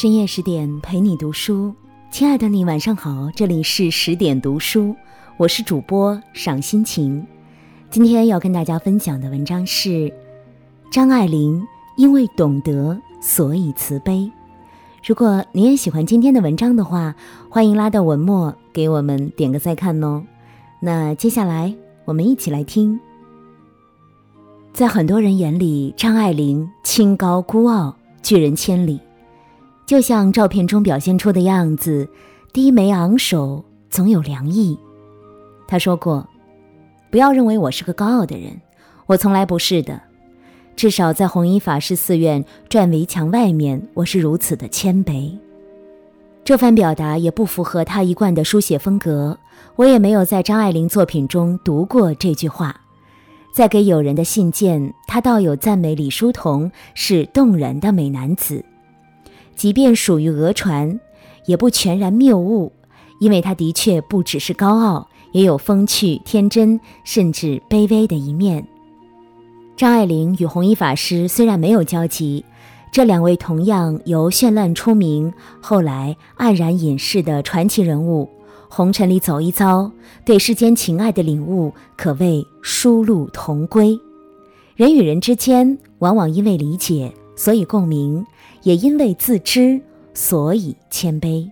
深夜十点陪你读书，亲爱的你晚上好，这里是十点读书，我是主播赏心情。今天要跟大家分享的文章是张爱玲因为懂得，所以慈悲。如果你也喜欢今天的文章的话，欢迎拉到文末给我们点个再看哦。那接下来我们一起来听。在很多人眼里，张爱玲清高孤傲，拒人千里。就像照片中表现出的样子，低眉昂首，总有凉意。他说过：“不要认为我是个高傲的人，我从来不是的。至少在弘一法师寺院转围墙外面，我是如此的谦卑。”这番表达也不符合他一贯的书写风格。我也没有在张爱玲作品中读过这句话。在给友人的信件，他倒有赞美李叔同是动人的美男子。即便属于讹传，也不全然谬误，因为他的确不只是高傲，也有风趣、天真，甚至卑微的一面。张爱玲与弘一法师虽然没有交集，这两位同样由绚烂出名，后来黯然隐世的传奇人物，红尘里走一遭，对世间情爱的领悟可谓殊路同归。人与人之间，往往因为理解，所以共鸣。也因为自知，所以谦卑。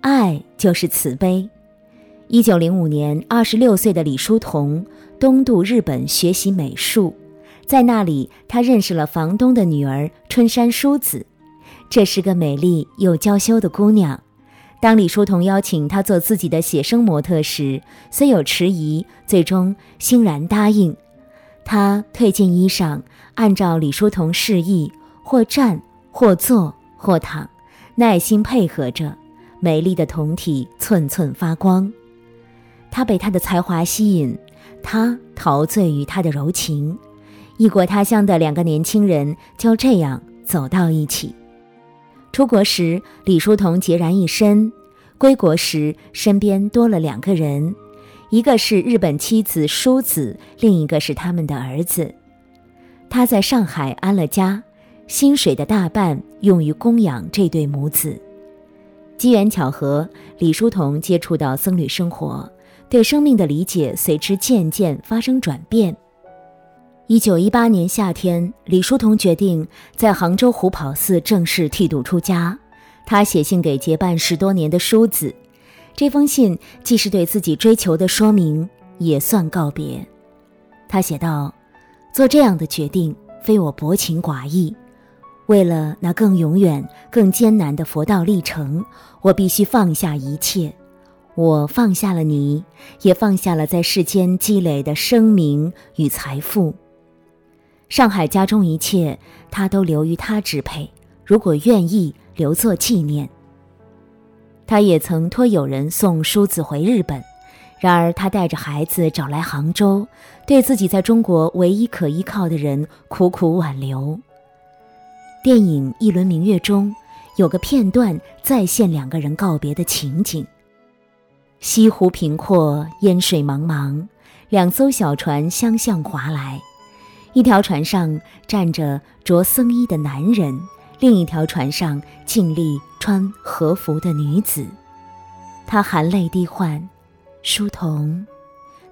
爱就是慈悲。一九零五年，二十六岁的李叔同东渡日本学习美术，在那里，他认识了房东的女儿春山淑子。这是个美丽又娇羞的姑娘。当李叔同邀请她做自己的写生模特时，虽有迟疑，最终欣然答应。她褪尽衣裳，按照李叔同示意，或站。或坐或躺，耐心配合着，美丽的酮体寸寸发光。他被他的才华吸引，他陶醉于他的柔情。异国他乡的两个年轻人就这样走到一起。出国时，李叔同孑然一身；归国时，身边多了两个人，一个是日本妻子淑子，另一个是他们的儿子。他在上海安了家。薪水的大半用于供养这对母子。机缘巧合，李叔同接触到僧侣生活，对生命的理解随之渐渐发生转变。一九一八年夏天，李叔同决定在杭州虎跑寺正式剃度出家。他写信给结伴十多年的叔子，这封信既是对自己追求的说明，也算告别。他写道：“做这样的决定，非我薄情寡义。”为了那更永远、更艰难的佛道历程，我必须放下一切。我放下了你，也放下了在世间积累的声名与财富。上海家中一切，他都留于他支配。如果愿意留作纪念，他也曾托友人送梳子回日本。然而，他带着孩子找来杭州，对自己在中国唯一可依靠的人苦苦挽留。电影《一轮明月》中，有个片段再现两个人告别的情景。西湖平阔，烟水茫茫，两艘小船相向划来。一条船上站着着僧衣的男人，另一条船上静立穿和服的女子。他含泪低唤：“书童。”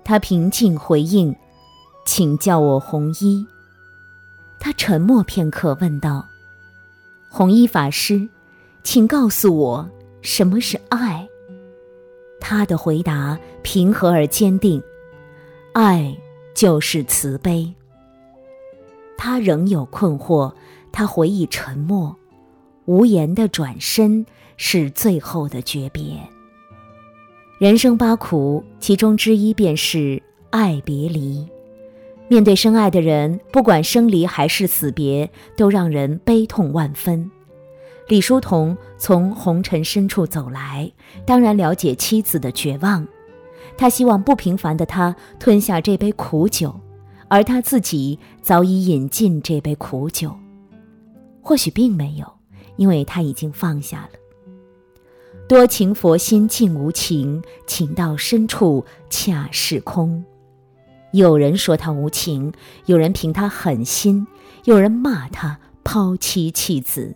他平静回应：“请叫我红衣。”他沉默片刻，问道。弘一法师，请告诉我什么是爱。他的回答平和而坚定：“爱就是慈悲。”他仍有困惑，他回忆沉默，无言的转身是最后的诀别。人生八苦，其中之一便是爱别离。面对深爱的人，不管生离还是死别，都让人悲痛万分。李叔同从红尘深处走来，当然了解妻子的绝望。他希望不平凡的他吞下这杯苦酒，而他自己早已饮尽这杯苦酒。或许并没有，因为他已经放下了。多情佛心竟无情，情到深处恰是空。有人说他无情，有人评他狠心，有人骂他抛妻弃子。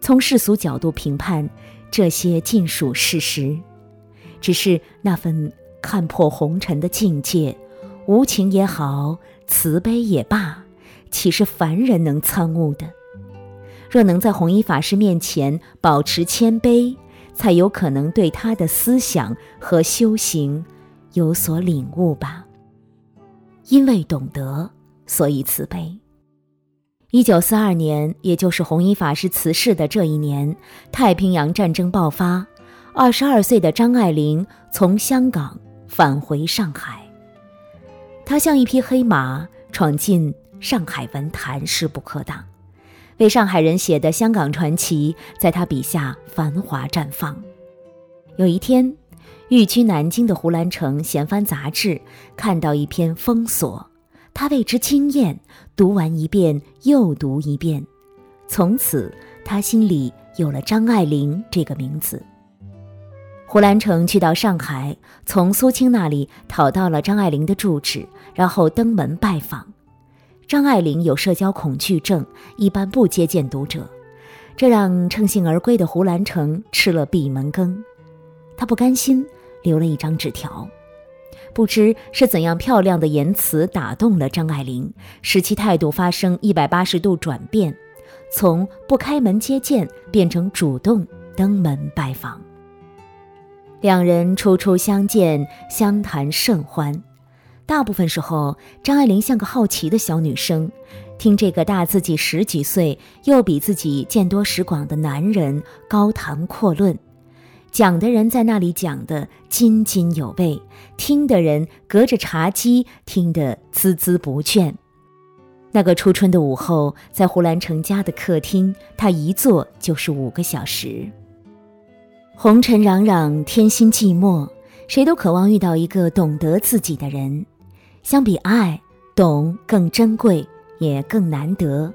从世俗角度评判，这些尽属事实。只是那份看破红尘的境界，无情也好，慈悲也罢，岂是凡人能参悟的？若能在弘一法师面前保持谦卑，才有可能对他的思想和修行有所领悟吧。因为懂得，所以慈悲。一九四二年，也就是弘一法师辞世的这一年，太平洋战争爆发。二十二岁的张爱玲从香港返回上海，她像一匹黑马闯进上海文坛，势不可挡。为上海人写的香港传奇，在她笔下繁华绽放。有一天，寓居南京的胡兰成闲翻杂志，看到一篇封锁，他为之惊艳，读完一遍又读一遍，从此他心里有了张爱玲这个名字。胡兰成去到上海，从苏青那里讨到了张爱玲的住址，然后登门拜访。张爱玲有社交恐惧症，一般不接见读者，这让乘兴而归的胡兰成吃了闭门羹。他不甘心，留了一张纸条。不知是怎样漂亮的言辞打动了张爱玲，使其态度发生一百八十度转变，从不开门接见变成主动登门拜访。两人初初相见，相谈甚欢。大部分时候，张爱玲像个好奇的小女生，听这个大自己十几岁又比自己见多识广的男人高谈阔论。讲的人在那里讲的津津有味，听的人隔着茶几听得孜孜不倦。那个初春的午后，在胡兰成家的客厅，他一坐就是五个小时。红尘攘攘，天心寂寞，谁都渴望遇到一个懂得自己的人。相比爱，懂更珍贵，也更难得。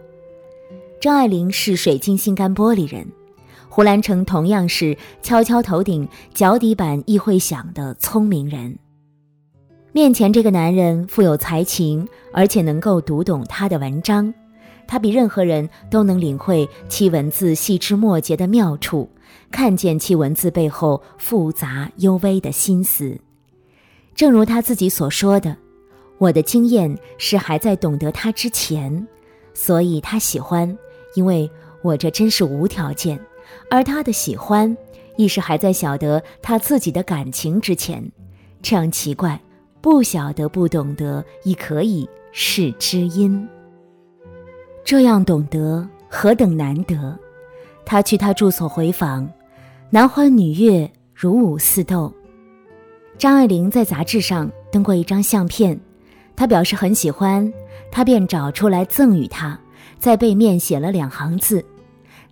张爱玲是水晶心肝玻璃人，胡兰成同样是敲敲头顶脚底板亦会响的聪明人。面前这个男人富有才情，而且能够读懂他的文章，他比任何人都能领会其文字细枝末节的妙处。看见其文字背后复杂幽微的心思，正如他自己所说的：“我的经验是还在懂得他之前，所以他喜欢，因为我这真是无条件；而他的喜欢，亦是还在晓得他自己的感情之前。这样奇怪，不晓得不懂得，亦可以是知音。这样懂得何等难得！他去他住所回访。”男欢女悦，如舞似斗。张爱玲在杂志上登过一张相片，她表示很喜欢，他便找出来赠予他，在背面写了两行字，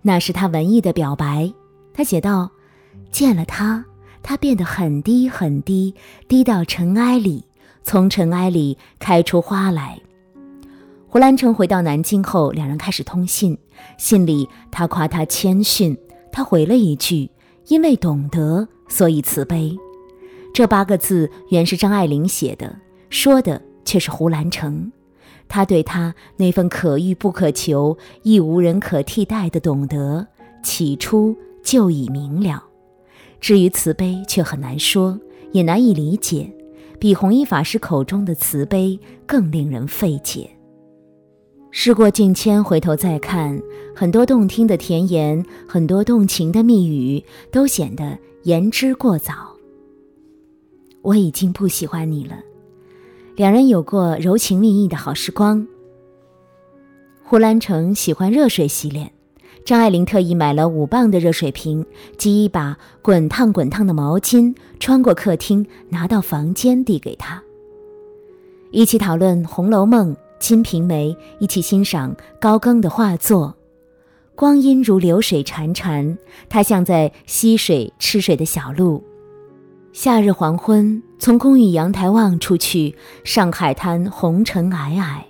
那是他文艺的表白。他写道：“见了他，他变得很低很低，低到尘埃里，从尘埃里开出花来。”胡兰成回到南京后，两人开始通信，信里他夸他谦逊，他回了一句。因为懂得，所以慈悲。这八个字原是张爱玲写的，说的却是胡兰成。他对他那份可遇不可求、亦无人可替代的懂得，起初就已明了。至于慈悲，却很难说，也难以理解，比弘一法师口中的慈悲更令人费解。事过境迁，回头再看，很多动听的甜言，很多动情的蜜语，都显得言之过早。我已经不喜欢你了。两人有过柔情蜜意的好时光。胡兰成喜欢热水洗脸，张爱玲特意买了五磅的热水瓶及一把滚烫滚烫的毛巾，穿过客厅拿到房间递给他。一起讨论《红楼梦》。《金瓶梅》，一起欣赏高更的画作。光阴如流水潺潺，它像在溪水吃水的小路。夏日黄昏，从公寓阳台望出去，上海滩红尘霭霭。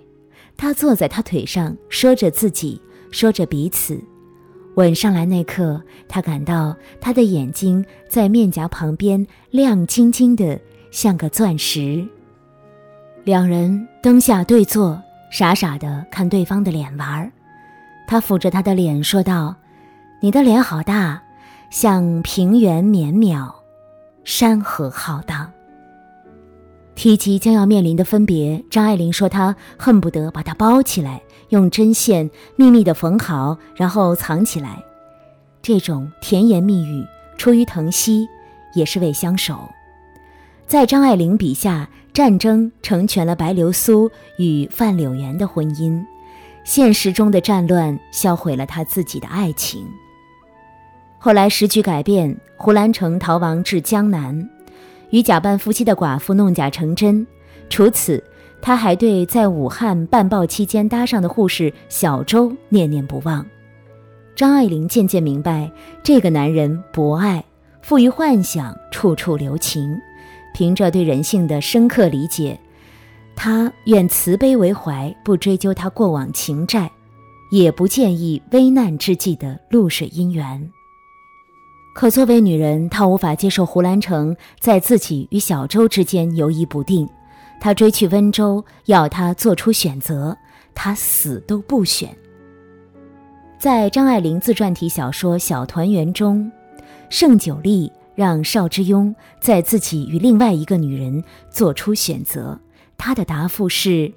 他坐在他腿上，说着自己，说着彼此。吻上来那刻，他感到他的眼睛在面颊旁边亮晶晶的，像个钻石。两人灯下对坐，傻傻的看对方的脸玩儿。他抚着他的脸说道：“你的脸好大，像平原绵渺，山河浩荡。”提及将要面临的分别，张爱玲说：“她恨不得把它包起来，用针线秘密的缝好，然后藏起来。”这种甜言蜜语出于疼惜，也是为相守。在张爱玲笔下，战争成全了白流苏与范柳原的婚姻，现实中的战乱销毁了她自己的爱情。后来时局改变，胡兰成逃亡至江南。与假扮夫妻的寡妇弄假成真。除此，他还对在武汉办报期间搭上的护士小周念念不忘。张爱玲渐渐明白，这个男人博爱，富于幻想，处处留情。凭着对人性的深刻理解，他愿慈悲为怀，不追究他过往情债，也不介意危难之际的露水姻缘。可作为女人，她无法接受胡兰成在自己与小周之间犹疑不定。她追去温州，要他做出选择，他死都不选。在张爱玲自传体小说《小团圆》中，盛九莉让邵之庸在自己与另外一个女人做出选择，他的答复是：“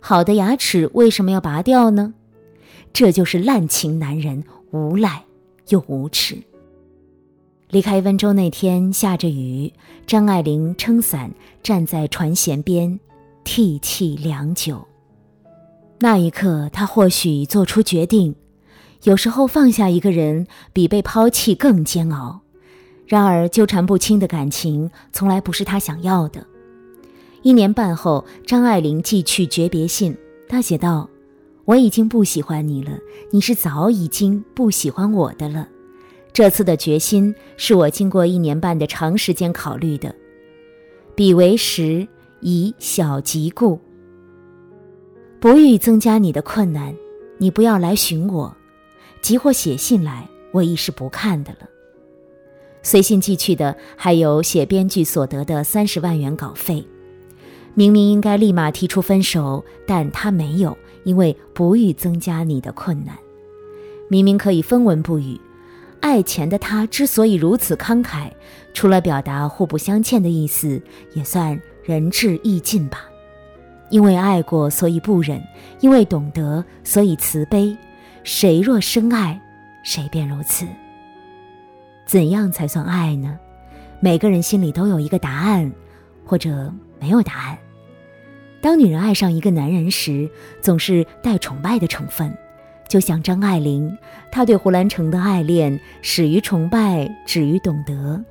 好的牙齿为什么要拔掉呢？”这就是滥情男人，无赖又无耻。离开温州那天下着雨，张爱玲撑伞站在船舷边，涕泣良久。那一刻，她或许做出决定：有时候放下一个人，比被抛弃更煎熬。然而，纠缠不清的感情从来不是她想要的。一年半后，张爱玲寄去诀别信，她写道：“我已经不喜欢你了，你是早已经不喜欢我的了。”这次的决心是我经过一年半的长时间考虑的。彼为时，以小及故。不欲增加你的困难，你不要来寻我，即或写信来，我亦是不看的了。随信寄去的还有写编剧所得的三十万元稿费。明明应该立马提出分手，但他没有，因为不欲增加你的困难。明明可以分文不语。爱钱的他之所以如此慷慨，除了表达互不相欠的意思，也算仁至义尽吧。因为爱过，所以不忍；因为懂得，所以慈悲。谁若深爱，谁便如此。怎样才算爱呢？每个人心里都有一个答案，或者没有答案。当女人爱上一个男人时，总是带崇拜的成分。就像张爱玲，她对胡兰成的爱恋始于崇拜，止于懂得。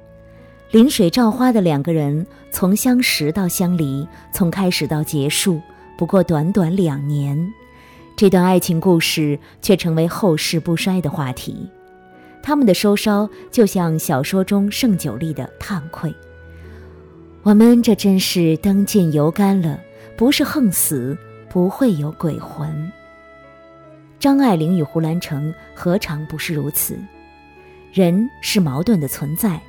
临水照花的两个人，从相识到相离，从开始到结束，不过短短两年。这段爱情故事却成为后世不衰的话题。他们的收梢，就像小说中盛九莉的叹愧：“我们这真是灯尽油干了，不是横死，不会有鬼魂。”张爱玲与胡兰成何尝不是如此？人是矛盾的存在，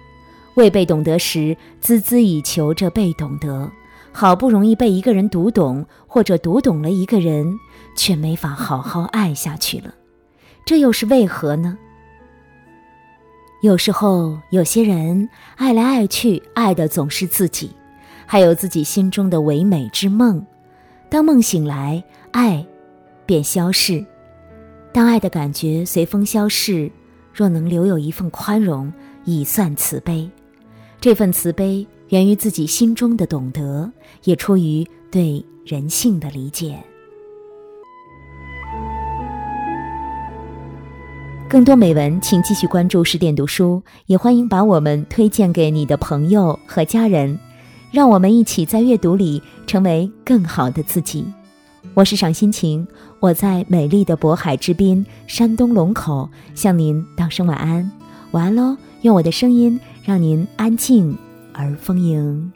未被懂得时，孜孜以求着被懂得；好不容易被一个人读懂，或者读懂了一个人，却没法好好爱下去了。这又是为何呢？有时候，有些人爱来爱去，爱的总是自己，还有自己心中的唯美之梦。当梦醒来，爱便消逝。当爱的感觉随风消逝，若能留有一份宽容，已算慈悲。这份慈悲源于自己心中的懂得，也出于对人性的理解。更多美文，请继续关注十点读书，也欢迎把我们推荐给你的朋友和家人，让我们一起在阅读里成为更好的自己。我是赏心情，我在美丽的渤海之滨，山东龙口，向您道声晚安，晚安喽！用我的声音让您安静而丰盈。